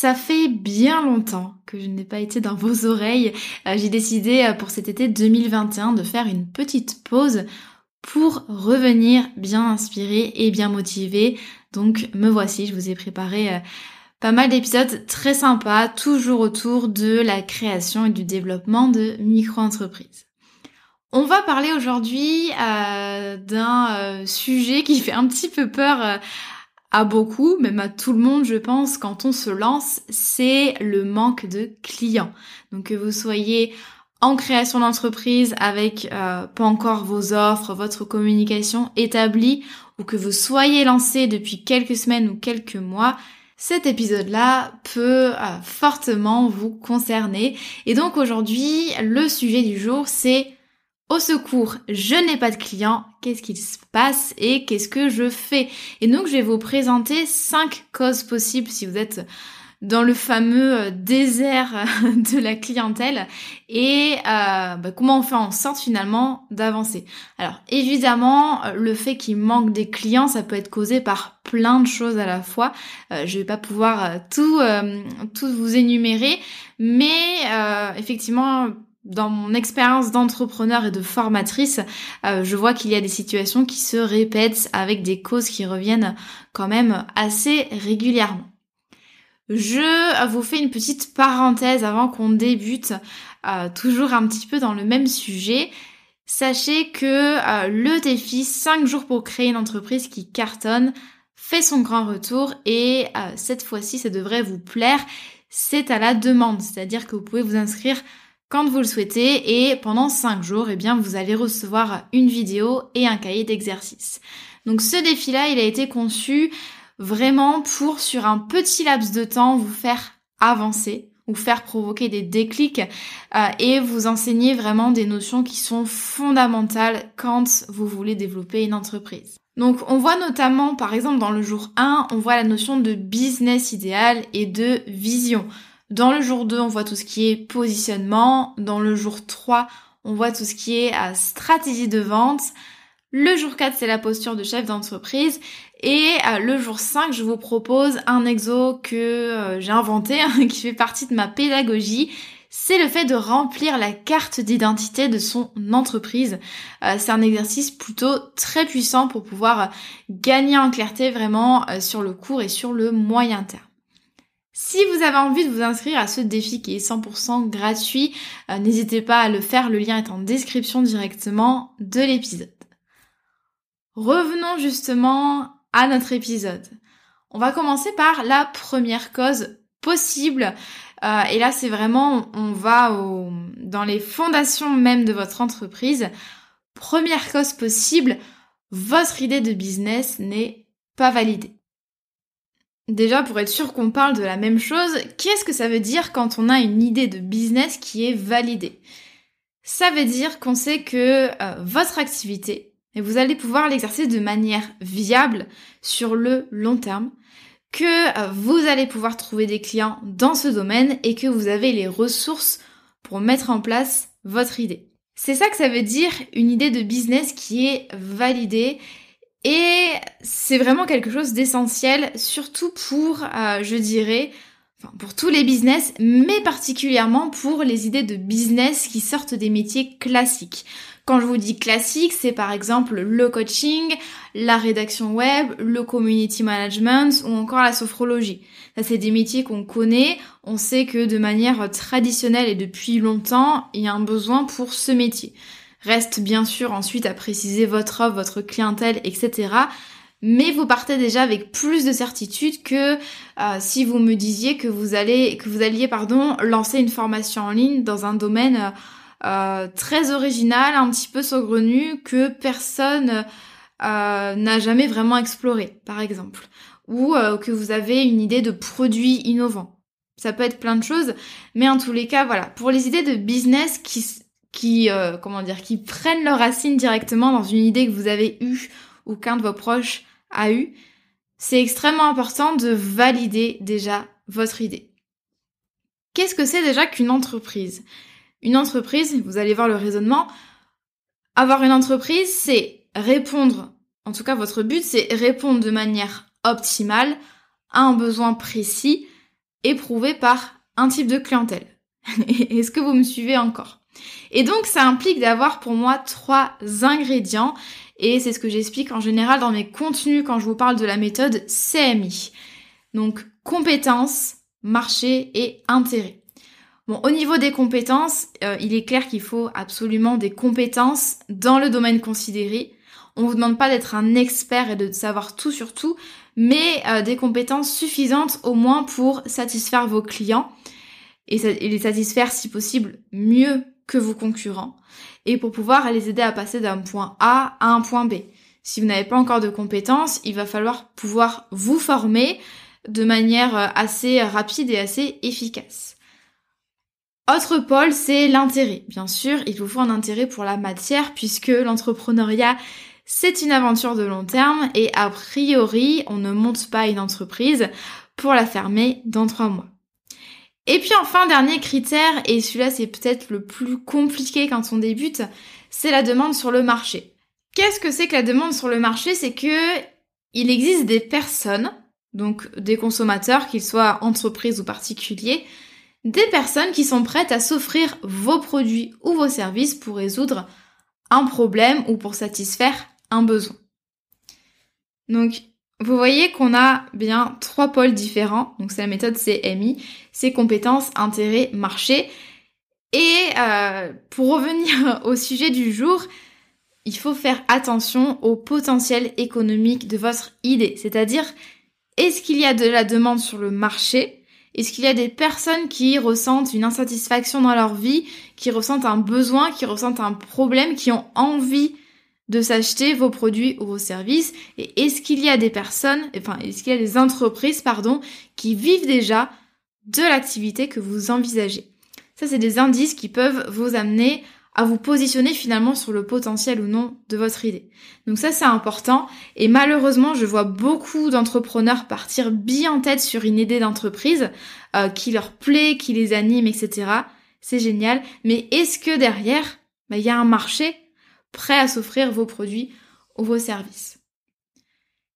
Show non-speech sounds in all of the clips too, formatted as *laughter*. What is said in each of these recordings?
Ça fait bien longtemps que je n'ai pas été dans vos oreilles. Euh, j'ai décidé euh, pour cet été 2021 de faire une petite pause pour revenir bien inspiré et bien motivé. Donc me voici, je vous ai préparé euh, pas mal d'épisodes très sympas, toujours autour de la création et du développement de micro-entreprises. On va parler aujourd'hui d'un sujet qui fait un petit peu peur à beaucoup, même à tout le monde, je pense, quand on se lance, c'est le manque de clients. Donc que vous soyez en création d'entreprise avec euh, pas encore vos offres, votre communication établie, ou que vous soyez lancé depuis quelques semaines ou quelques mois, cet épisode-là peut euh, fortement vous concerner. Et donc aujourd'hui, le sujet du jour, c'est au secours, je n'ai pas de clients, qu'est-ce qui se passe et qu'est-ce que je fais? Et donc je vais vous présenter cinq causes possibles si vous êtes dans le fameux euh, désert euh, *laughs* de la clientèle et euh, bah, comment on fait en sorte finalement d'avancer. Alors évidemment, le fait qu'il manque des clients, ça peut être causé par plein de choses à la fois. je vais pas pouvoir tout, tout vous énumérer, mais effectivement dans mon expérience d'entrepreneur et de formatrice, euh, je vois qu'il y a des situations qui se répètent avec des causes qui reviennent quand même assez régulièrement. Je vous fais une petite parenthèse avant qu'on débute, euh, toujours un petit peu dans le même sujet. Sachez que euh, le défi 5 jours pour créer une entreprise qui cartonne fait son grand retour et cette fois-ci ça devrait vous plaire. C'est à la demande, c'est-à-dire que vous pouvez vous inscrire quand vous le souhaitez et pendant 5 jours, eh bien, vous allez recevoir une vidéo et un cahier d'exercice. Donc ce défi-là, il a été conçu vraiment pour, sur un petit laps de temps, vous faire avancer ou faire provoquer des déclics euh, et vous enseigner vraiment des notions qui sont fondamentales quand vous voulez développer une entreprise. Donc on voit notamment par exemple dans le jour 1, on voit la notion de business idéal et de vision. Dans le jour 2, on voit tout ce qui est positionnement. Dans le jour 3, on voit tout ce qui est à stratégie de vente. Le jour 4, c'est la posture de chef d'entreprise. Et euh, le jour 5, je vous propose un exo que euh, j'ai inventé, hein, *laughs* qui fait partie de ma pédagogie. C'est le fait de remplir la carte d'identité de son entreprise. Euh, c'est un exercice plutôt très puissant pour pouvoir gagner en clarté vraiment sur le court et sur le moyen terme. Si vous avez envie de vous inscrire à ce défi qui est 100% gratuit, euh, n'hésitez pas à le faire, le lien est en description directement de l'épisode. Revenons justement à notre épisode. On va commencer par la première cause possible. Euh, et là, c'est vraiment, on va dans les fondations même de votre entreprise. Première cause possible, votre idée de business n'est pas validée. Déjà, pour être sûr qu'on parle de la même chose, qu'est-ce que ça veut dire quand on a une idée de business qui est validée? Ça veut dire qu'on sait que euh, votre activité, et vous allez pouvoir l'exercer de manière viable sur le long terme, que euh, vous allez pouvoir trouver des clients dans ce domaine et que vous avez les ressources pour mettre en place votre idée. C'est ça que ça veut dire une idée de business qui est validée et c'est vraiment quelque chose d'essentiel, surtout pour, euh, je dirais, pour tous les business, mais particulièrement pour les idées de business qui sortent des métiers classiques. Quand je vous dis classique, c'est par exemple le coaching, la rédaction web, le community management ou encore la sophrologie. Ça, c'est des métiers qu'on connaît. On sait que de manière traditionnelle et depuis longtemps, il y a un besoin pour ce métier. Reste bien sûr ensuite à préciser votre offre, votre clientèle, etc. Mais vous partez déjà avec plus de certitude que euh, si vous me disiez que vous allez, que vous alliez, pardon, lancer une formation en ligne dans un domaine euh, euh, très original, un petit peu saugrenu, que personne n'a jamais vraiment exploré, par exemple, ou que vous avez une idée de produit innovant. Ça peut être plein de choses, mais en tous les cas, voilà, pour les idées de business qui qui, euh, comment dire, qui prennent leurs racines directement dans une idée que vous avez eue ou qu'un de vos proches a eue, c'est extrêmement important de valider déjà votre idée. Qu'est-ce que c'est déjà qu'une entreprise? Une entreprise, vous allez voir le raisonnement, avoir une entreprise, c'est répondre, en tout cas votre but, c'est répondre de manière optimale à un besoin précis éprouvé par un type de clientèle. *laughs* Est-ce que vous me suivez encore? Et donc ça implique d'avoir pour moi trois ingrédients et c'est ce que j'explique en général dans mes contenus quand je vous parle de la méthode CMI. Donc compétences, marché et intérêt. Bon, au niveau des compétences, euh, il est clair qu'il faut absolument des compétences dans le domaine considéré. On vous demande pas d'être un expert et de savoir tout sur tout, mais euh, des compétences suffisantes au moins pour satisfaire vos clients et les satisfaire si possible mieux que vos concurrents et pour pouvoir les aider à passer d'un point A à un point B. Si vous n'avez pas encore de compétences, il va falloir pouvoir vous former de manière euh, assez rapide et assez efficace. Autre pôle, c'est l'intérêt. Bien sûr, il vous faut un intérêt pour la matière puisque l'entrepreneuriat, c'est une aventure de long terme et a priori, on ne monte pas une entreprise pour la fermer dans trois mois. Et puis enfin, dernier critère, et celui-là c'est peut-être le plus compliqué quand on débute, c'est la demande sur le marché. Qu'est-ce que c'est que la demande sur le marché? C'est que il existe des personnes, donc des consommateurs, qu'ils soient entreprises ou particuliers, des personnes qui sont prêtes à s'offrir vos produits ou vos services pour résoudre un problème ou pour satisfaire un besoin. Donc vous voyez qu'on a bien trois pôles différents, donc c'est la méthode CMI, c'est compétences, intérêts, marché. Et euh, pour revenir *laughs* au sujet du jour, il faut faire attention au potentiel économique de votre idée, c'est-à-dire est-ce qu'il y a de la demande sur le marché? Est-ce qu'il y a des personnes qui ressentent une insatisfaction dans leur vie, qui ressentent un besoin, qui ressentent un problème, qui ont envie de s'acheter vos produits ou vos services et est-ce qu'il y a des personnes, enfin est-ce qu'il y a des entreprises, pardon, qui vivent déjà de l'activité que vous envisagez? Ça, c'est des indices qui peuvent vous amener à vous positionner finalement sur le potentiel ou non de votre idée. Donc ça, c'est important. Et malheureusement, je vois beaucoup d'entrepreneurs partir bien en tête sur une idée d'entreprise euh, qui leur plaît, qui les anime, etc. C'est génial. Mais est-ce que derrière, bah, il y a un marché prêt à s'offrir vos produits ou vos services.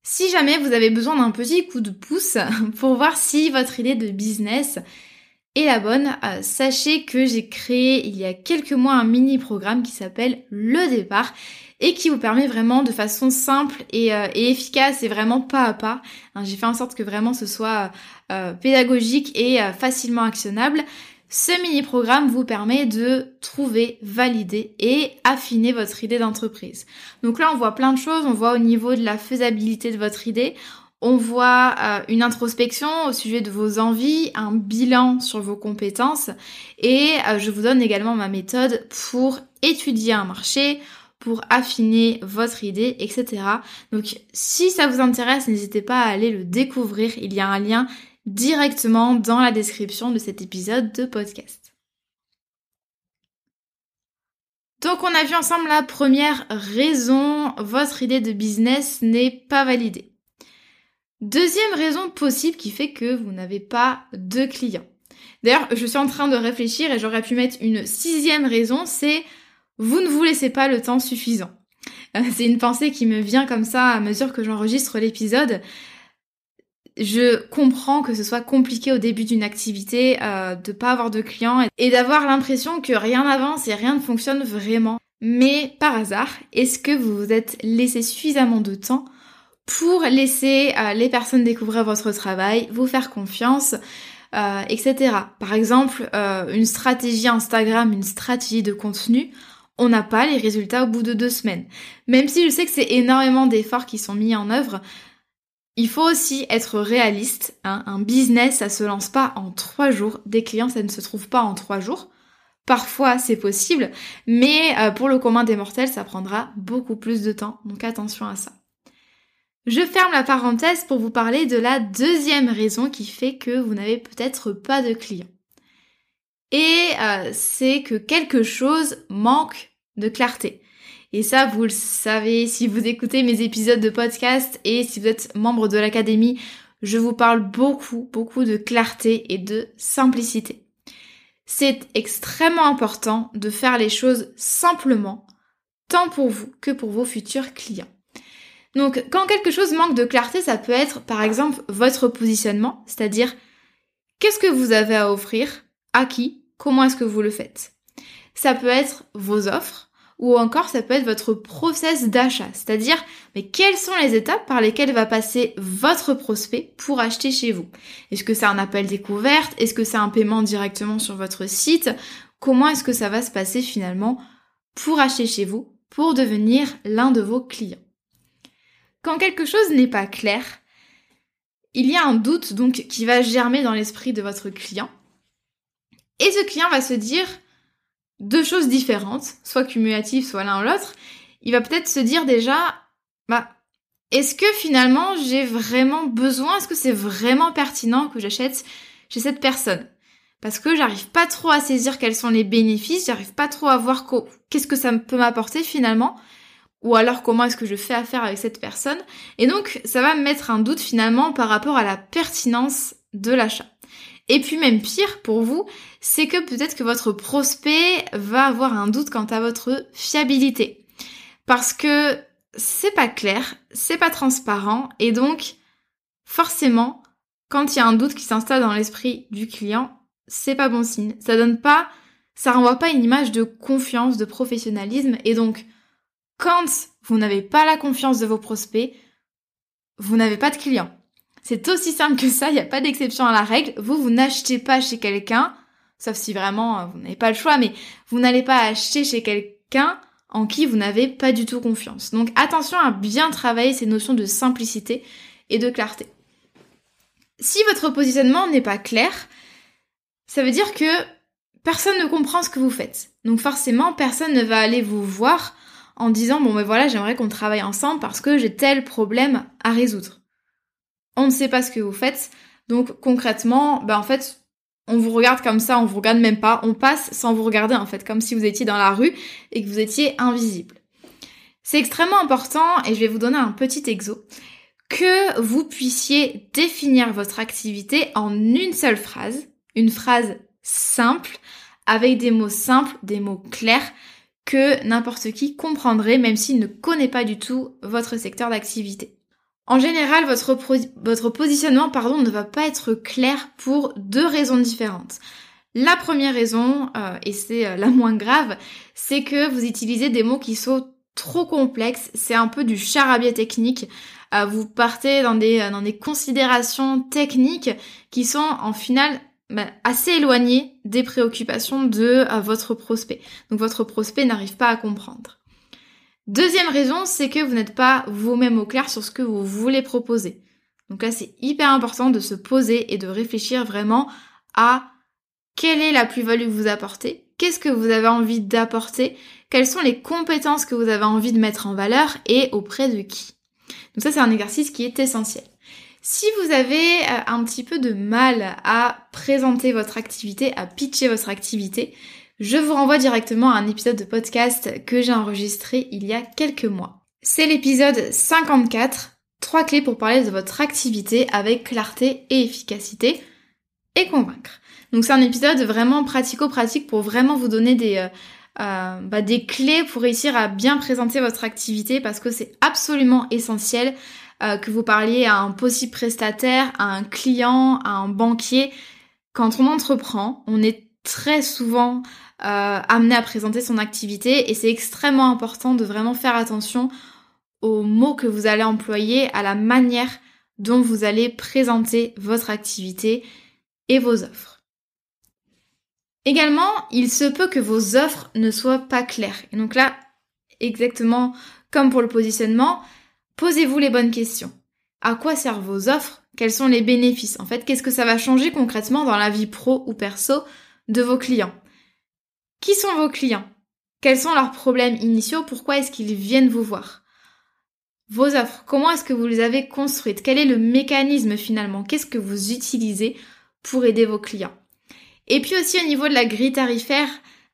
Si jamais vous avez besoin d'un petit coup de pouce *laughs* pour voir si votre idée de business est la bonne, euh, sachez que j'ai créé il y a quelques mois un mini programme qui s'appelle Le départ et qui vous permet vraiment de façon simple et, euh, efficace et vraiment pas à pas. Hein, j'ai fait en sorte que vraiment ce soit euh, pédagogique et facilement actionnable. Ce mini-programme vous permet de trouver, valider et affiner votre idée d'entreprise. Donc là, on voit plein de choses. On voit au niveau de la faisabilité de votre idée. On voit euh, une introspection au sujet de vos envies, un bilan sur vos compétences et euh, je vous donne également ma méthode pour étudier un marché, pour affiner votre idée, etc. Donc si ça vous intéresse, n'hésitez pas à aller le découvrir. Il y a un lien directement dans la description de cet épisode de podcast. Donc on a vu ensemble la première raison, votre idée de business n'est pas validée. Deuxième raison possible qui fait que vous n'avez pas de clients. D'ailleurs, je suis en train de réfléchir et j'aurais pu mettre une sixième raison, c'est vous ne vous laissez pas le temps suffisant. Euh, c'est une pensée qui me vient comme ça à mesure que j'enregistre l'épisode. Je comprends que ce soit compliqué au début d'une activité euh, de pas avoir de clients et d'avoir l'impression que rien n'avance et rien ne fonctionne vraiment. Mais par hasard, est-ce que vous vous êtes laissé suffisamment de temps pour laisser euh, les personnes découvrir votre travail, vous faire confiance, euh, etc. Par exemple, une stratégie Instagram, une stratégie de contenu, on n'a pas les résultats au bout de deux semaines. Même si je sais que c'est énormément d'efforts qui sont mis en œuvre, il faut aussi être réaliste. Hein. Un business, ça se lance pas en trois jours. Des clients, ça ne se trouve pas en trois jours. Parfois, c'est possible, mais euh, pour le commun des mortels, ça prendra beaucoup plus de temps. Donc attention à ça. Je ferme la parenthèse pour vous parler de la deuxième raison qui fait que vous n'avez peut-être pas de clients. Et euh, c'est que quelque chose manque de clarté. Et ça, vous le savez si vous écoutez mes épisodes de podcast et si vous êtes membre de l'académie, je vous parle beaucoup, beaucoup de clarté et de simplicité. C'est extrêmement important de faire les choses simplement, tant pour vous que pour vos futurs clients. Donc, quand quelque chose manque de clarté, ça peut être par exemple votre positionnement, c'est-à-dire qu'est-ce que vous avez à offrir, à qui, comment est-ce que vous le faites? Ça peut être vos offres, ou encore ça peut être votre process d'achat, c'est-à-dire mais quelles sont les étapes par lesquelles va passer votre prospect pour acheter chez vous? Est-ce que c'est un appel découverte? Est-ce que c'est un paiement directement sur votre site? Comment est-ce que ça va se passer finalement pour acheter chez vous, pour devenir l'un de vos clients? Quand quelque chose n'est pas clair, il y a un doute donc qui va germer dans l'esprit de votre client. Et ce client va se dire deux choses différentes, soit cumulatives, soit l'un ou l'autre, il va peut-être se dire déjà, bah, est-ce que finalement j'ai vraiment besoin, est-ce que c'est vraiment pertinent que j'achète chez cette personne? Parce que j'arrive pas trop à saisir quels sont les bénéfices, j'arrive pas trop à voir qu'est-ce que ça peut m'apporter finalement, ou alors comment est-ce que je fais affaire avec cette personne. Et donc ça va me mettre un doute finalement par rapport à la pertinence de l'achat. Et puis même pire pour vous, c'est que peut-être que votre prospect va avoir un doute quant à votre fiabilité. Parce que c'est pas clair, c'est pas transparent, et donc forcément, quand il y a un doute qui s'installe dans l'esprit du client, c'est pas bon signe. Ça donne pas, ça renvoie pas une image de confiance, de professionnalisme, et donc quand vous n'avez pas la confiance de vos prospects, vous n'avez pas de clients. C'est aussi simple que ça, il n'y a pas d'exception à la règle. Vous, vous n'achetez pas chez quelqu'un, sauf si vraiment euh, vous n'avez pas le choix, mais vous n'allez pas acheter chez quelqu'un en qui vous n'avez pas du tout confiance. Donc attention à bien travailler ces notions de simplicité et de clarté. Si votre positionnement n'est pas clair, ça veut dire que personne ne comprend ce que vous faites. Donc forcément, personne ne va aller vous voir en disant bon ben voilà, j'aimerais qu'on travaille ensemble parce que j'ai tel problème à résoudre on ne sait pas ce que vous faites. Donc concrètement, bah en fait, on vous regarde comme ça, on vous regarde même pas, on passe sans vous regarder en fait, comme si vous étiez dans la rue et que vous étiez invisible. C'est extrêmement important et je vais vous donner un petit exo que vous puissiez définir votre activité en une seule phrase, une phrase simple avec des mots simples, des mots clairs que n'importe qui comprendrait même s'il ne connaît pas du tout votre secteur d'activité. En général, votre, positionnement pardon, ne va pas être clair pour deux raisons différentes. La première raison, euh, et c'est euh, la moins grave, c'est que vous utilisez des mots qui sont trop complexes, c'est un peu du charabia technique. Euh, vous partez dans des, des considérations techniques qui sont en final bah, assez éloignées des préoccupations de votre prospect. Donc votre prospect n'arrive pas à comprendre. Deuxième raison, c'est que vous n'êtes pas vous-même au clair sur ce que vous voulez proposer. Donc là, c'est hyper important de se poser et de réfléchir vraiment à quelle est la plus-value que vous apportez, qu'est-ce que vous avez envie d'apporter, quelles sont les compétences que vous avez envie de mettre en valeur et auprès de qui. Donc ça, c'est un exercice qui est essentiel. Si vous avez euh, un petit peu de mal à présenter votre activité, à pitcher votre activité, je vous renvoie directement à un épisode de podcast que j'ai enregistré il y a quelques mois. C'est l'épisode 54, 3 clés pour parler de votre activité avec clarté et efficacité et convaincre. Donc c'est un épisode vraiment pratico-pratique pour vraiment vous donner des, euh, euh, bah, clés pour réussir à bien présenter votre activité parce que c'est absolument essentiel euh, que vous parliez à un possible prestataire, à un client, à un banquier. Quand on entreprend, on est très souvent amené à présenter son activité et c'est extrêmement important de vraiment faire attention aux mots que vous allez employer, à la manière dont vous allez présenter votre activité et vos offres. Également, il se peut que vos offres ne soient pas claires. Et donc là, exactement comme pour le positionnement, posez-vous les bonnes questions. À quoi servent vos offres? Quels sont les bénéfices? En fait, qu'est-ce que ça va changer concrètement dans la vie pro ou perso de vos clients? Qui sont vos clients? Quels sont leurs problèmes initiaux? Pourquoi est-ce qu'ils viennent vous voir? Vos offres, comment est-ce que vous les avez construites? Quel est le mécanisme finalement? Qu'est-ce que vous utilisez pour aider vos clients? Et puis aussi au niveau de la grille tarifaire,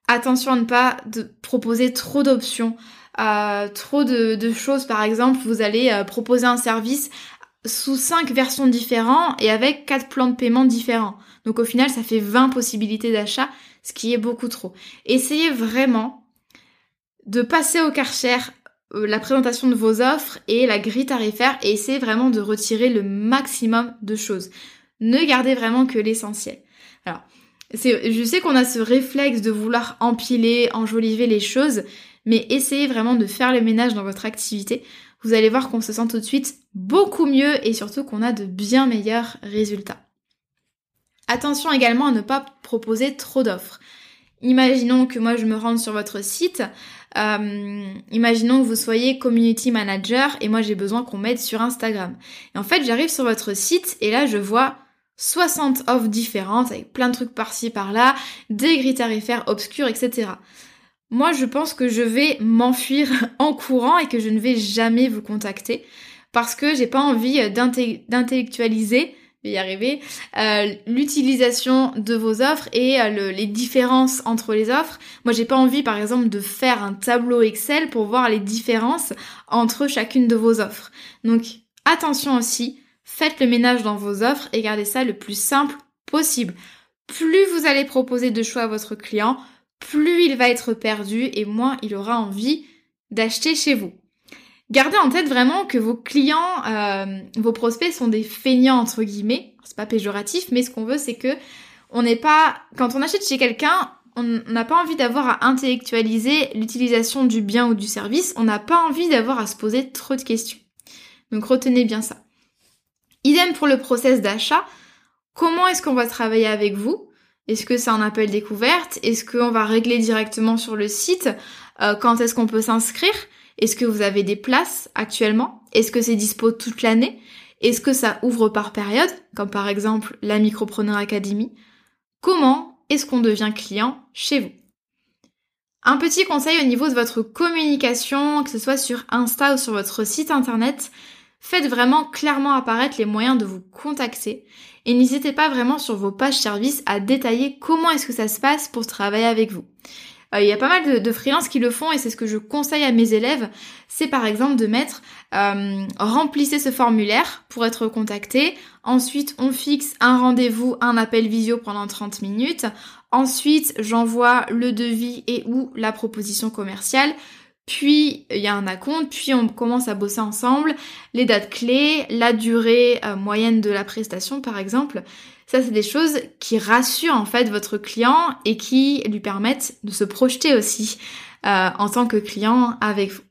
attention à ne pas proposer trop d'options, euh, trop de, choses. Par exemple, vous allez euh, proposer un service sous 5 versions différentes et avec 4 plans de paiement différents. Donc au final, ça fait 20 possibilités d'achat, ce qui est beaucoup trop. Essayez vraiment de passer au karcher euh, la présentation de vos offres et la grille tarifaire et essayez vraiment de retirer le maximum de choses. Ne gardez vraiment que l'essentiel. Alors, je sais qu'on a ce réflexe de vouloir empiler, enjoliver les choses, mais essayez vraiment de faire le ménage dans votre activité. Vous allez voir qu'on se sent tout de suite beaucoup mieux et surtout qu'on a de bien meilleurs résultats. Attention également à ne pas proposer trop d'offres. Imaginons que moi je me rende sur votre site, euh, imaginons que vous soyez community manager et moi j'ai besoin qu'on m'aide sur Instagram. Et en fait j'arrive sur votre site et là je vois 60 offres différentes avec plein de trucs par-ci par-là, des grilles tarifaires obscures, etc. Moi, je pense que je vais m'enfuir *laughs* en courant et que je ne vais jamais vous contacter parce que j'ai pas envie d'intellectualiser, y arriver, euh, l'utilisation de vos offres et euh, les différences entre les offres. Moi, j'ai pas envie, par exemple, de faire un tableau Excel pour voir les différences entre chacune de vos offres. Donc, attention aussi Faites le ménage dans vos offres et gardez ça le plus simple possible. Plus vous allez proposer de choix à votre client, plus il va être perdu et moins il aura envie d'acheter chez vous. Gardez en tête vraiment que vos clients, euh, vos prospects sont des feignants entre guillemets. C'est pas péjoratif, mais ce qu'on veut c'est que on n'est pas, quand on achète chez quelqu'un, on n'a pas envie d'avoir à intellectualiser l'utilisation du bien ou du service. On n'a pas envie d'avoir à se poser trop de questions. Donc retenez bien ça. Idem pour le process d'achat. Comment est-ce qu'on va travailler avec vous? Est-ce que c'est un appel découverte? Est-ce qu'on va régler directement sur le site? Euh, Quand est-ce qu'on peut s'inscrire? Est-ce que vous avez des places actuellement? Est-ce que c'est dispo toute l'année? Est-ce que ça ouvre par période Comme par exemple la Micropreneur Academy? Comment est-ce qu'on devient client chez vous? Un petit conseil au niveau de votre communication, que ce soit sur Insta ou sur votre site internet, Faites vraiment clairement apparaître les moyens de vous contacter et n'hésitez pas vraiment sur vos pages services à détailler comment est-ce que ça se passe pour travailler avec vous. Euh, il y a pas mal de, freelances qui le font et c'est ce que je conseille à mes élèves, c'est par exemple de mettre euh, remplissez ce formulaire pour être contacté, ensuite on fixe un rendez-vous, un appel visio pendant 30 minutes, ensuite j'envoie le devis et ou la proposition commerciale, puis il y a un acompte, puis on commence à bosser ensemble, les dates clés, la durée euh, moyenne de la prestation par exemple. Ça c'est des choses qui rassurent en fait votre client et qui lui permettent de se projeter aussi euh, en tant que client avec vous.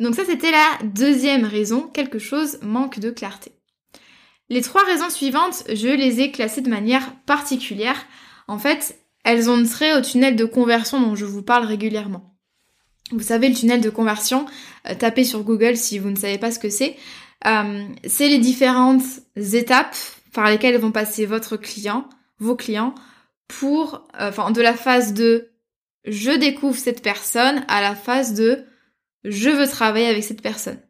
Donc ça c'était la deuxième raison, quelque chose manque de clarté. Les trois raisons suivantes, je les ai classées de manière particulière. En fait, elles ont trait au tunnel de conversion dont je vous parle régulièrement. Vous savez, le tunnel de conversion, euh, tapez sur Google si vous ne savez pas ce que c'est. Euh, c'est les différentes étapes par lesquelles vont passer votre client, vos clients, pour, euh, de la phase de je découvre cette personne à la phase de je veux travailler avec cette personne.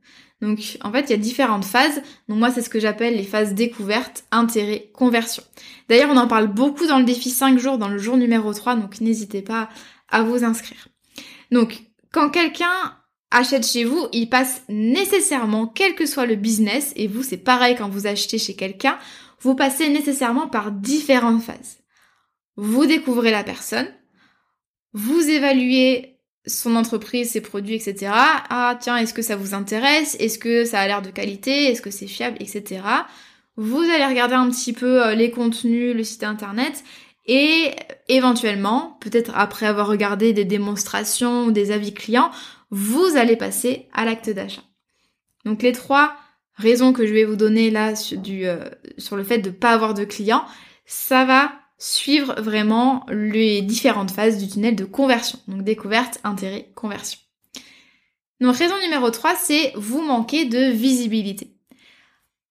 Donc en fait, il y a différentes phases. Donc moi, c'est ce que j'appelle les phases découverte, intérêt, conversion. D'ailleurs, on en parle beaucoup dans le défi 5 jours, dans le jour numéro 3, donc n'hésitez pas à vous inscrire. Donc quand quelqu'un achète chez vous, il passe nécessairement, quel que soit le business, et vous c'est pareil quand vous achetez chez quelqu'un, vous passez nécessairement par différentes phases. Vous découvrez la personne, vous évaluez son entreprise, ses produits, etc. Ah tiens, est-ce que ça vous intéresse? Est-ce que ça a l'air de qualité? Est-ce que c'est fiable, etc. Vous allez regarder un petit peu euh, les contenus, le site internet et éventuellement, peut-être après avoir regardé des démonstrations ou des avis clients, vous allez passer à l'acte d'achat. Donc les trois raisons que je vais vous donner là euh, sur le fait de ne pas avoir de clients, ça va suivre vraiment les différentes phases du tunnel de conversion. Donc découverte, intérêt, conversion. Donc raison numéro 3, c'est vous manquez de visibilité.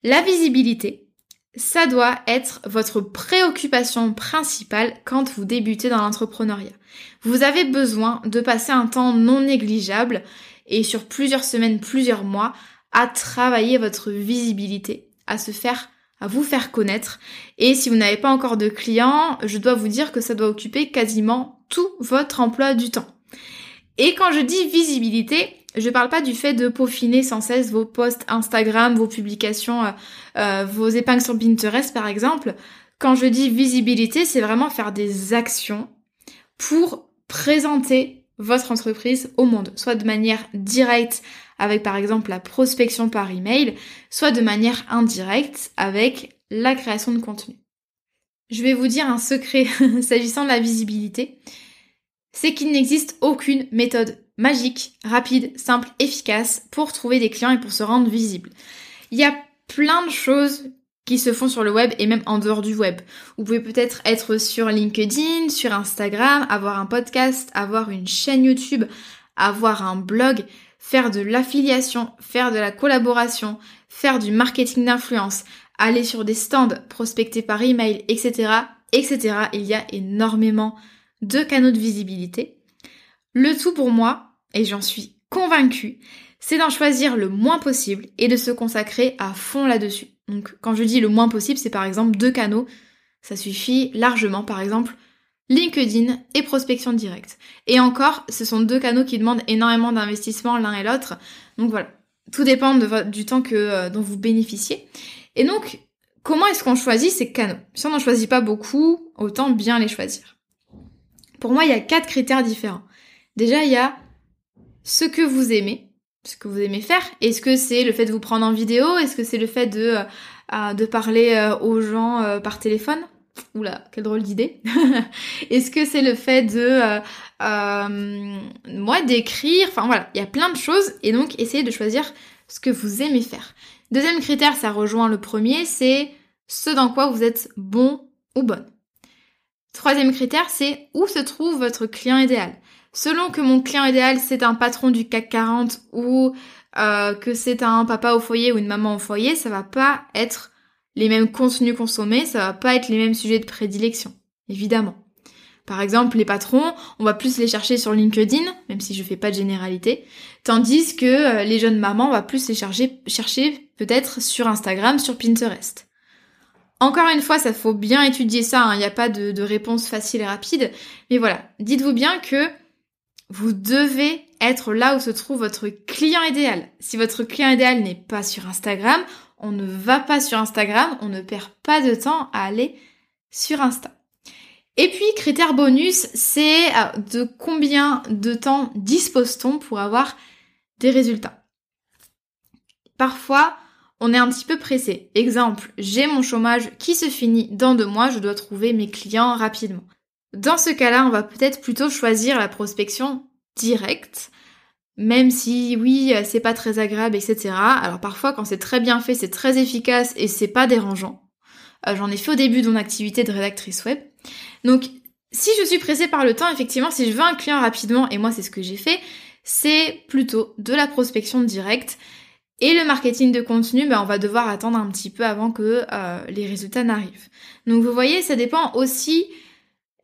La visibilité, ça doit être votre préoccupation principale quand vous débutez dans l'entrepreneuriat. Vous avez besoin de passer un temps non négligeable et sur plusieurs semaines, plusieurs mois à travailler votre visibilité, à se faire à vous faire connaître. Et si vous n'avez pas encore de clients, je dois vous dire que ça doit occuper quasiment tout votre emploi du temps. Et quand je dis visibilité, je parle pas du fait de peaufiner sans cesse vos posts Instagram, vos publications, euh, euh, vos épingles sur Pinterest par exemple. Quand je dis visibilité, c'est vraiment faire des actions pour présenter votre entreprise au monde, soit de manière directe avec par exemple la prospection par email, soit de manière indirecte avec la création de contenu. Je vais vous dire un secret *laughs* s'agissant de la visibilité, c'est qu'il n'existe aucune méthode magique, rapide, simple, efficace pour trouver des clients et pour se rendre visible. Il y a plein de choses qui se font sur le web et même en dehors du web. Vous pouvez peut-être être sur LinkedIn, sur Instagram, avoir un podcast, avoir une chaîne YouTube, avoir un blog faire de l'affiliation, faire de la collaboration, faire du marketing d'influence, aller sur des stands, prospecter par email, etc., etc. Il y a énormément de canaux de visibilité. Le tout pour moi, et j'en suis convaincue, c'est d'en choisir le moins possible et de se consacrer à fond là-dessus. Donc quand je dis le moins possible, c'est par exemple deux canaux. Ça suffit largement, par exemple, LinkedIn et prospection directe. Et encore, ce sont deux canaux qui demandent énormément d'investissement l'un et l'autre. Donc voilà, tout dépend du temps que, euh, dont vous bénéficiez. Et donc, comment est-ce qu'on choisit ces canaux? Si on n'en choisit pas beaucoup, autant bien les choisir. Pour moi, il y a quatre critères différents. Déjà, il y a ce que vous aimez, ce que vous aimez faire. Est-ce que c'est le fait de vous prendre en vidéo? Est-ce que c'est le fait de, euh, parler euh, aux gens par téléphone? Oula, quelle drôle d'idée. *laughs* Est-ce que c'est le fait de euh, euh, moi d'écrire Enfin voilà, il y a plein de choses et donc essayez de choisir ce que vous aimez faire. Deuxième critère, ça rejoint le premier, c'est ce dans quoi vous êtes bon ou bonne. Troisième critère, c'est où se trouve votre client idéal. Selon que mon client idéal c'est un patron du CAC 40 ou euh, que c'est un papa au foyer ou une maman au foyer, ça va pas être les mêmes contenus consommés, ça va pas être les mêmes sujets de prédilection, évidemment. Par exemple, les patrons, on va plus les chercher sur LinkedIn, même si je fais pas de généralité, tandis que euh, les jeunes mamans, on va plus les chercher, peut-être sur Instagram, sur Pinterest. Encore une fois, ça faut bien étudier ça, il hein, n'y a pas de réponse facile et rapide, mais voilà, dites-vous bien que vous devez être là où se trouve votre client idéal. Si votre client idéal n'est pas sur Instagram, on ne va pas sur Instagram, on ne perd pas de temps à aller sur Insta. Et puis, critère bonus, c'est euh, de combien de temps dispose-t-on pour avoir des résultats? Parfois, on est un petit peu pressé. Exemple, j'ai mon chômage qui se finit dans deux mois, je dois trouver mes clients rapidement. Dans ce cas-là, on va peut-être plutôt choisir la prospection directe même si oui, c'est pas très agréable, etc. Alors parfois, quand c'est très bien fait, c'est très efficace et c'est pas dérangeant. Euh, j'en ai fait au début de mon activité de rédactrice web. Donc, si je suis pressée par le temps, effectivement, si je veux un client rapidement, et moi c'est ce que j'ai fait, c'est plutôt de la prospection directe. Et le marketing de contenu, ben, on va devoir attendre un petit peu avant que euh, les résultats n'arrivent. Donc vous voyez, ça dépend aussi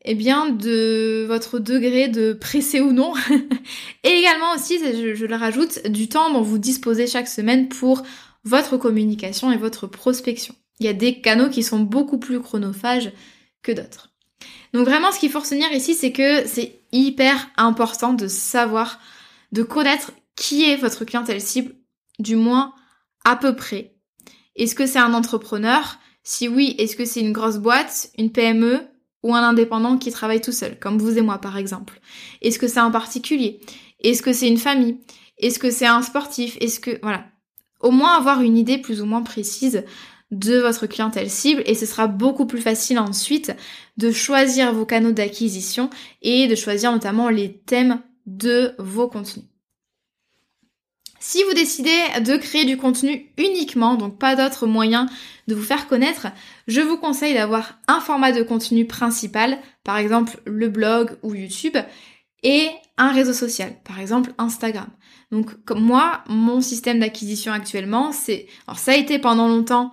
eh bien, de votre degré de pressé ou non. *laughs* et également aussi, je, le rajoute, du temps dont vous disposez chaque semaine pour votre communication et votre prospection. Il y a des canaux qui sont beaucoup plus chronophages que d'autres. Donc vraiment, ce qu'il faut retenir ici, c'est que c'est hyper important de savoir, de connaître qui est votre clientèle cible, du moins à peu près. Est-ce que c'est un entrepreneur? Si oui, est-ce que c'est une grosse boîte, une PME ou un indépendant qui travaille tout seul, comme vous et moi par exemple Est-ce que c'est un particulier? Est-ce que c'est une famille? Est-ce que c'est un sportif? Est-ce que... Voilà. Au moins avoir une idée plus ou moins précise de votre clientèle cible et ce sera beaucoup plus facile ensuite de choisir vos canaux d'acquisition et de choisir notamment les thèmes de vos contenus. Si vous décidez de créer du contenu uniquement, donc pas d'autres moyens de vous faire connaître, je vous conseille d'avoir un format de contenu principal, par exemple le blog ou YouTube, et un réseau social, par exemple Instagram. Donc moi, mon système d'acquisition actuellement, c'est alors ça a été pendant longtemps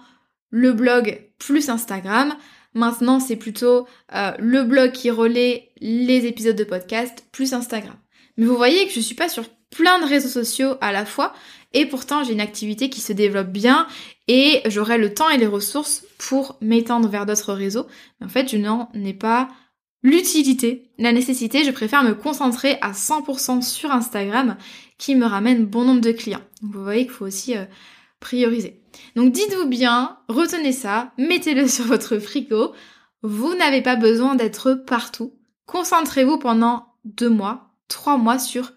le blog plus Instagram. Maintenant, c'est plutôt euh, le blog qui relaie les épisodes de podcast plus Instagram. Mais vous voyez que je suis pas sur plein de réseaux sociaux à la fois et pourtant j'ai une activité qui se développe bien et j'aurai le temps et les ressources pour m'étendre vers d'autres réseaux. Mais en fait, je n'en ai pas l'utilité, la nécessité, je préfère me concentrer à 100% sur Instagram qui me ramène bon nombre de clients. Donc vous voyez qu'il faut aussi euh, prioriser. Donc dites-vous bien, retenez ça, mettez-le *laughs* sur votre frigo. Vous n'avez pas besoin d'être partout. Concentrez-vous pendant deux mois, trois mois sur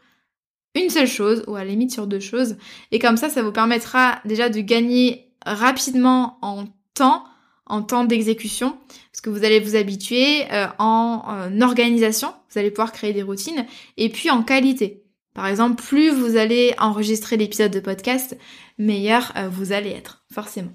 une seule chose, ou à la limite sur deux choses. Et comme ça, ça vous permettra déjà de gagner rapidement en temps, en temps d'exécution, parce que vous allez vous habituer euh, en euh, organisation, vous allez pouvoir créer des routines, et puis en qualité. Par exemple, plus vous allez enregistrer l'épisode de podcast, meilleur euh, vous allez être, forcément.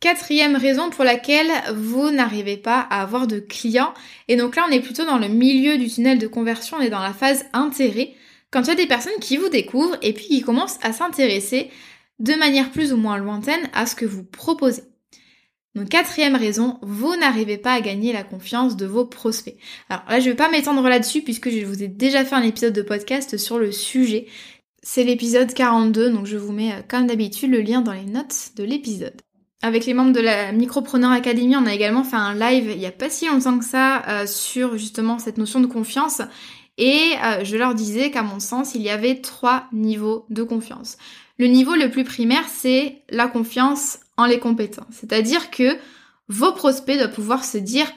Quatrième raison pour laquelle vous n'arrivez pas à avoir de clients, et donc là on est plutôt dans le milieu du tunnel de conversion, on est dans la phase intérêt, quand il y a des personnes qui vous découvrent et puis qui commencent à s'intéresser de manière plus ou moins lointaine à ce que vous proposez. Donc quatrième raison, vous n'arrivez pas à gagner la confiance de vos prospects. Alors là, je vais pas m'étendre là-dessus puisque je vous ai déjà fait un épisode de podcast sur le sujet. C'est l'épisode 42, donc je vous mets euh, comme d'habitude le lien dans les notes de l'épisode. Avec les membres de la Micropreneur Academy, on a également fait un live il y a pas si longtemps que ça euh, sur justement cette notion de confiance. Et euh, je leur disais qu'à mon sens, il y avait trois niveaux de confiance. Le niveau le plus primaire, c'est la confiance en les compétences. C'est-à-dire que vos prospects doivent pouvoir se dire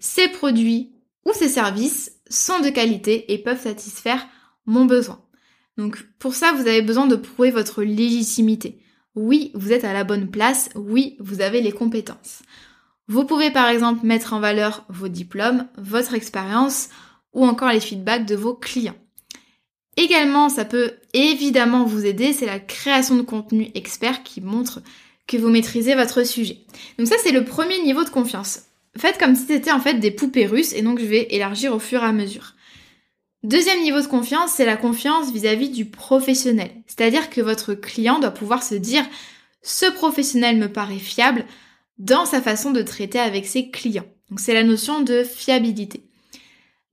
ces produits ou ces services sont de qualité et peuvent satisfaire mon besoin. Donc pour ça, vous avez besoin de prouver votre légitimité. Oui, vous êtes à la bonne place, oui, vous avez les compétences. Vous pouvez par exemple mettre en valeur vos diplômes, votre expérience ou encore les feedbacks de vos clients. Également, ça peut évidemment vous aider, c'est la création de contenu expert qui montre que vous maîtrisez votre sujet. Donc ça, c'est le premier niveau de confiance. Faites comme si c'était en fait des poupées russes et donc je vais élargir au fur et à mesure. Deuxième niveau de confiance, c'est la confiance vis-à-vis du professionnel. C'est-à-dire que votre client doit pouvoir se dire ce professionnel me paraît fiable dans sa façon de traiter avec ses clients. Donc c'est la notion de fiabilité.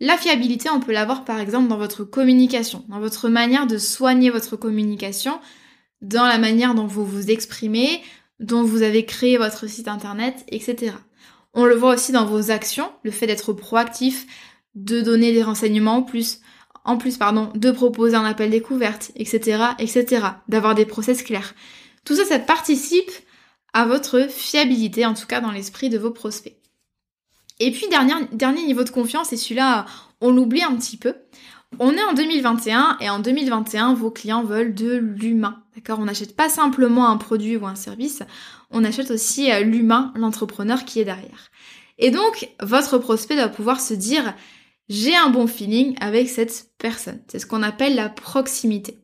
La fiabilité, on peut l'avoir par exemple dans votre communication, dans votre manière de soigner votre communication, dans la manière dont vous vous exprimez, dont vous avez créé votre site internet, etc. On le voit aussi dans vos actions, le fait d'être proactif, de donner des renseignements en plus, en plus pardon, de proposer un appel découverte, etc., etc., d'avoir des process clairs. Tout ça, ça participe à votre fiabilité, en tout cas dans l'esprit de vos prospects. Et puis dernier, niveau de confiance, et celui-là, on l'oublie un petit peu. On est en 2021 et en 2021, vos clients veulent de l'humain. D'accord? On n'achète pas simplement un produit ou un service, on achète aussi euh, l'humain, l'entrepreneur qui est derrière. Et donc, votre prospect doit pouvoir se dire j'ai un bon feeling avec cette personne. C'est ce qu'on appelle la proximité.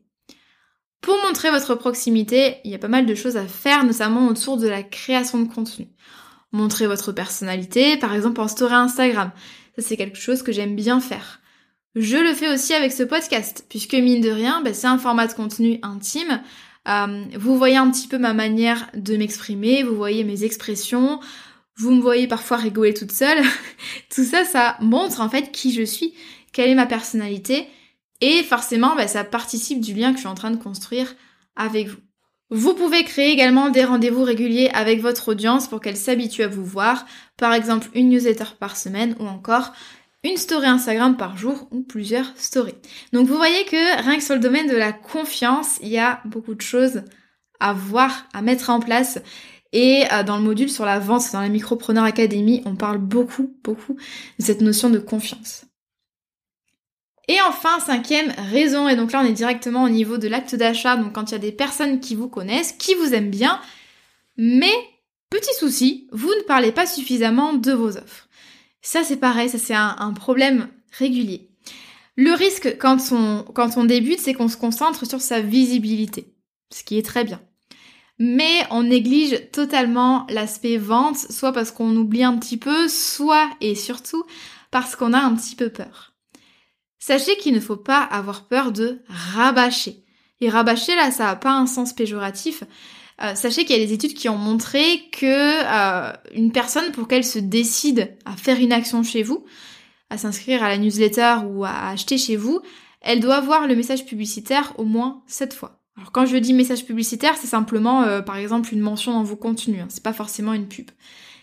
Pour montrer votre proximité, il y a pas mal de choses à faire, notamment autour de la création de contenu. Montrer votre personnalité, par exemple en story Instagram. Ça, c'est quelque chose que j'aime bien faire. Je le fais aussi avec ce podcast, puisque mine de rien, bah, c'est un format de contenu intime. Euh, vous voyez un petit peu ma manière de m'exprimer, vous voyez mes expressions, vous me voyez parfois rigoler toute seule. *laughs* Tout ça, ça montre en fait qui je suis, quelle est ma personnalité, et forcément, bah, ça participe du lien que je suis en train de construire avec vous. Vous pouvez créer également des rendez-vous réguliers avec votre audience pour qu'elle s'habitue à vous voir, par exemple une newsletter par semaine ou encore une story Instagram par jour ou plusieurs stories. Donc vous voyez que rien que sur le domaine de la confiance, il y a beaucoup de choses à voir, à mettre en place. Et euh, dans le module sur la vente, dans la Micropreneur Academy, on parle beaucoup, beaucoup de cette notion de confiance. Et enfin, cinquième raison, et donc là on est directement au niveau de l'acte d'achat, donc quand il y a des personnes qui vous connaissent, qui vous aiment bien, mais petit souci, vous ne parlez pas suffisamment de vos offres. Ça c'est pareil, ça c'est un, problème régulier. Le risque quand on, quand on débute, c'est qu'on se concentre sur sa visibilité, ce qui est très bien. Mais on néglige totalement l'aspect vente, soit parce qu'on oublie un petit peu, soit et surtout parce qu'on a un petit peu peur. Sachez qu'il ne faut pas avoir peur de rabâcher. Et rabâcher, là, ça n'a pas un sens péjoratif. Euh, sachez qu'il y a des études qui ont montré que euh, une personne, pour qu'elle se décide à faire une action chez vous, à s'inscrire à la newsletter ou à acheter chez vous, elle doit voir le message publicitaire au moins 7 fois. Alors quand je dis message publicitaire, c'est simplement euh, par exemple une mention dans vos contenus, hein. c'est pas forcément une pub.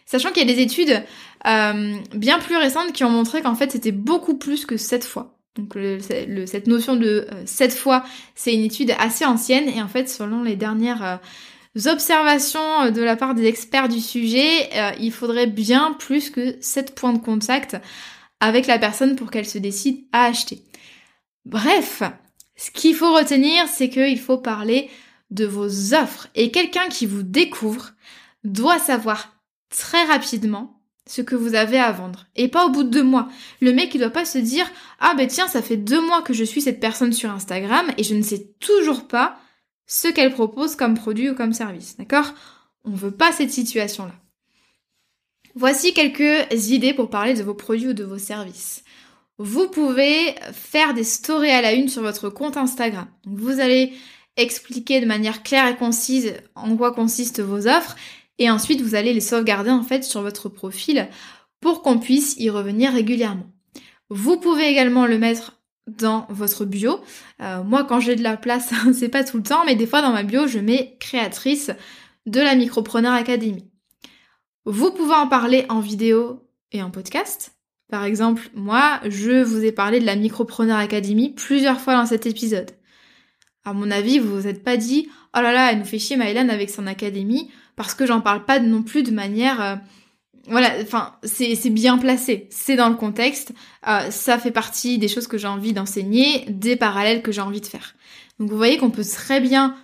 Sachant qu'il y a des études bien plus récentes qui ont montré qu'en fait c'était beaucoup plus que 7 fois. Donc cette notion de euh, fois, c'est une étude assez ancienne et en fait selon les dernières euh, observations euh, de la part des experts du sujet, il faudrait bien plus que 7 points de contact avec la personne pour qu'elle se décide à acheter. Bref, ce qu'il faut retenir, c'est qu'il faut parler de vos offres et quelqu'un qui vous découvre doit savoir très rapidement ce que vous avez à vendre. Et pas au bout de deux mois. Le mec, il doit pas se dire, ah ben tiens, ça fait deux mois que je suis cette personne sur Instagram et je ne sais toujours pas ce qu'elle propose comme produit ou comme service. D'accord? On veut pas cette situation-là. Voici quelques idées pour parler de vos produits ou de vos services. Vous pouvez faire des stories à la une sur votre compte Instagram. vous allez expliquer de manière claire et concise en quoi consistent vos offres et ensuite, vous allez les sauvegarder en fait sur votre profil pour qu'on puisse y revenir régulièrement. Vous pouvez également le mettre dans votre bio. Euh, moi, quand j'ai de la place, *laughs* c'est pas tout le temps, mais des fois dans ma bio, je mets créatrice de la Micropreneur Academy. Vous pouvez en parler en vidéo et en podcast. Par exemple, moi, je vous ai parlé de la Micropreneur Academy plusieurs fois dans cet épisode. À mon avis, vous vous êtes pas dit, oh là là, elle nous fait chier Maëlan avec son académie parce que j'en parle pas non plus de manière euh, voilà, enfin, c'est bien placé, c'est dans le contexte, euh, ça fait partie des choses que j'ai envie d'enseigner, des parallèles que j'ai envie de faire. Donc vous voyez qu'on peut très bien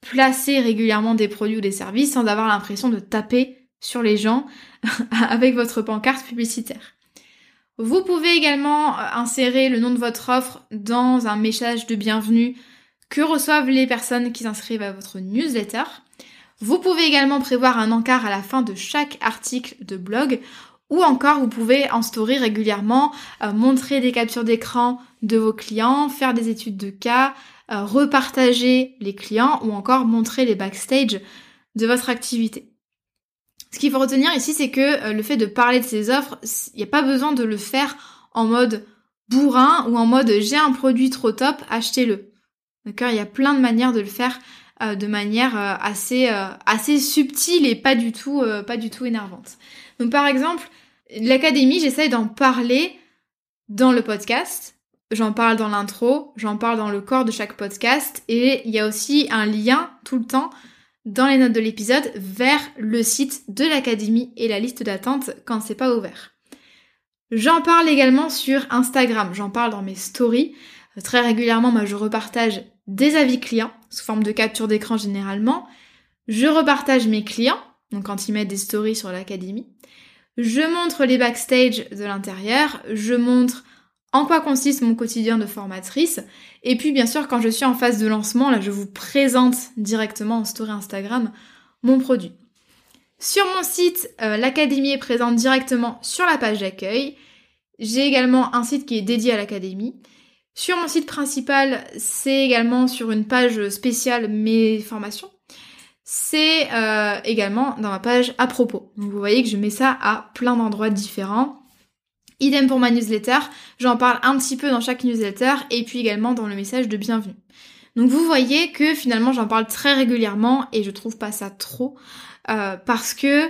placer régulièrement des produits ou des services sans avoir l'impression de taper sur les gens *laughs* avec votre pancarte publicitaire. Vous pouvez également euh, insérer le nom de votre offre dans un message de bienvenue que reçoivent les personnes qui s'inscrivent à votre newsletter. Vous pouvez également prévoir un encart à la fin de chaque article de blog ou encore vous pouvez en story régulièrement euh, montrer des captures d'écran de vos clients, faire des études de cas, euh, repartager les clients ou encore montrer les backstage de votre activité. Ce qu'il faut retenir ici, c'est que euh, le fait de parler de ces offres, il n'y a pas besoin de le faire en mode bourrin ou en mode j'ai un produit trop top, achetez-le. D'accord Il y a plein de manières de le faire euh, de manière euh, assez euh, assez subtile et pas du tout pas du tout énervante. Donc par exemple, l'académie, j'essaye d'en parler dans le podcast. J'en parle dans l'intro, j'en parle dans le corps de chaque podcast et il y a aussi un lien tout le temps dans les notes de l'épisode vers le site de l'académie et la liste d'attente quand c'est pas ouvert. J'en parle également sur Instagram, j'en parle dans mes stories. Très régulièrement, moi je repartage des avis clients sous forme de capture d'écran généralement. Je repartage mes clients, donc quand ils mettent des stories sur l'académie. Je montre les backstage de l'intérieur, je montre en quoi consiste mon quotidien de formatrice. Et puis bien sûr, quand je suis en phase de lancement, là je vous présente directement en story Instagram mon produit. Sur mon site, euh, l'académie est présente directement sur la page d'accueil. J'ai également un site qui est dédié à l'académie. Sur mon site principal, c'est également sur une page spéciale mes formations. C'est euh, également dans ma page à propos. Donc vous voyez que je mets ça à plein d'endroits différents. Idem pour ma newsletter, j'en parle un petit peu dans chaque newsletter et puis également dans le message de bienvenue. Donc vous voyez que finalement j'en parle très régulièrement et je trouve pas ça trop euh, parce que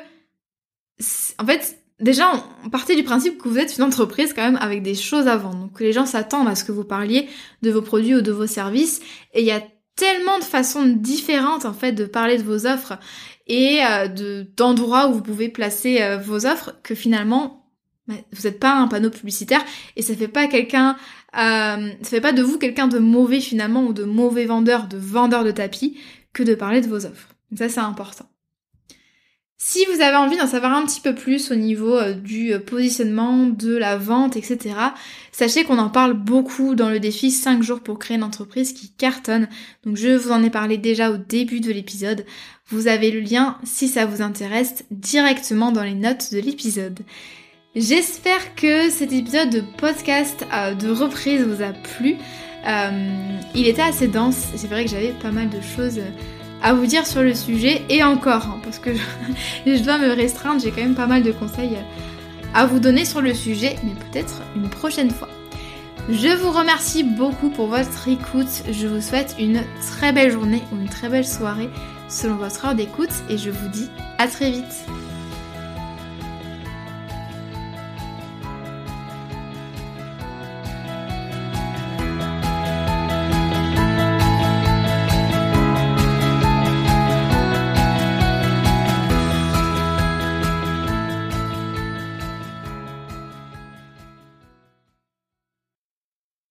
en fait déjà, on partait du principe que vous êtes une entreprise quand même avec des choses à vendre. Donc les gens s'attendent à ce que vous parliez de vos produits ou de vos services. Et il y a tellement de façons différentes en fait de parler de vos offres et de d'endroits où vous pouvez placer vos offres que finalement bah, vous n'êtes pas un panneau publicitaire et ça fait pas quelqu'un ça fait pas de vous quelqu'un de mauvais finalement ou de mauvais vendeur, de vendeur de tapis que de parler de vos offres. ça c'est important. Si vous avez envie d'en savoir un petit peu plus au niveau euh, du euh, positionnement, de la vente, etc., sachez qu'on en parle beaucoup dans le défi 5 jours pour créer une entreprise qui cartonne. Donc je vous en ai parlé déjà au début de l'épisode. Vous avez le lien si ça vous intéresse directement dans les notes de l'épisode. J'espère que cet épisode de podcast euh, de reprise vous a plu. il était assez dense, c'est vrai que j'avais pas mal de choses à vous dire sur le sujet et encore, hein, parce que *laughs* je, je dois me restreindre, j'ai quand même pas mal de conseils à vous donner sur le sujet, mais peut-être une prochaine fois. Je vous remercie beaucoup pour votre écoute, je vous souhaite une très belle journée ou une très belle soirée selon votre heure d'écoute et je vous dis à très vite.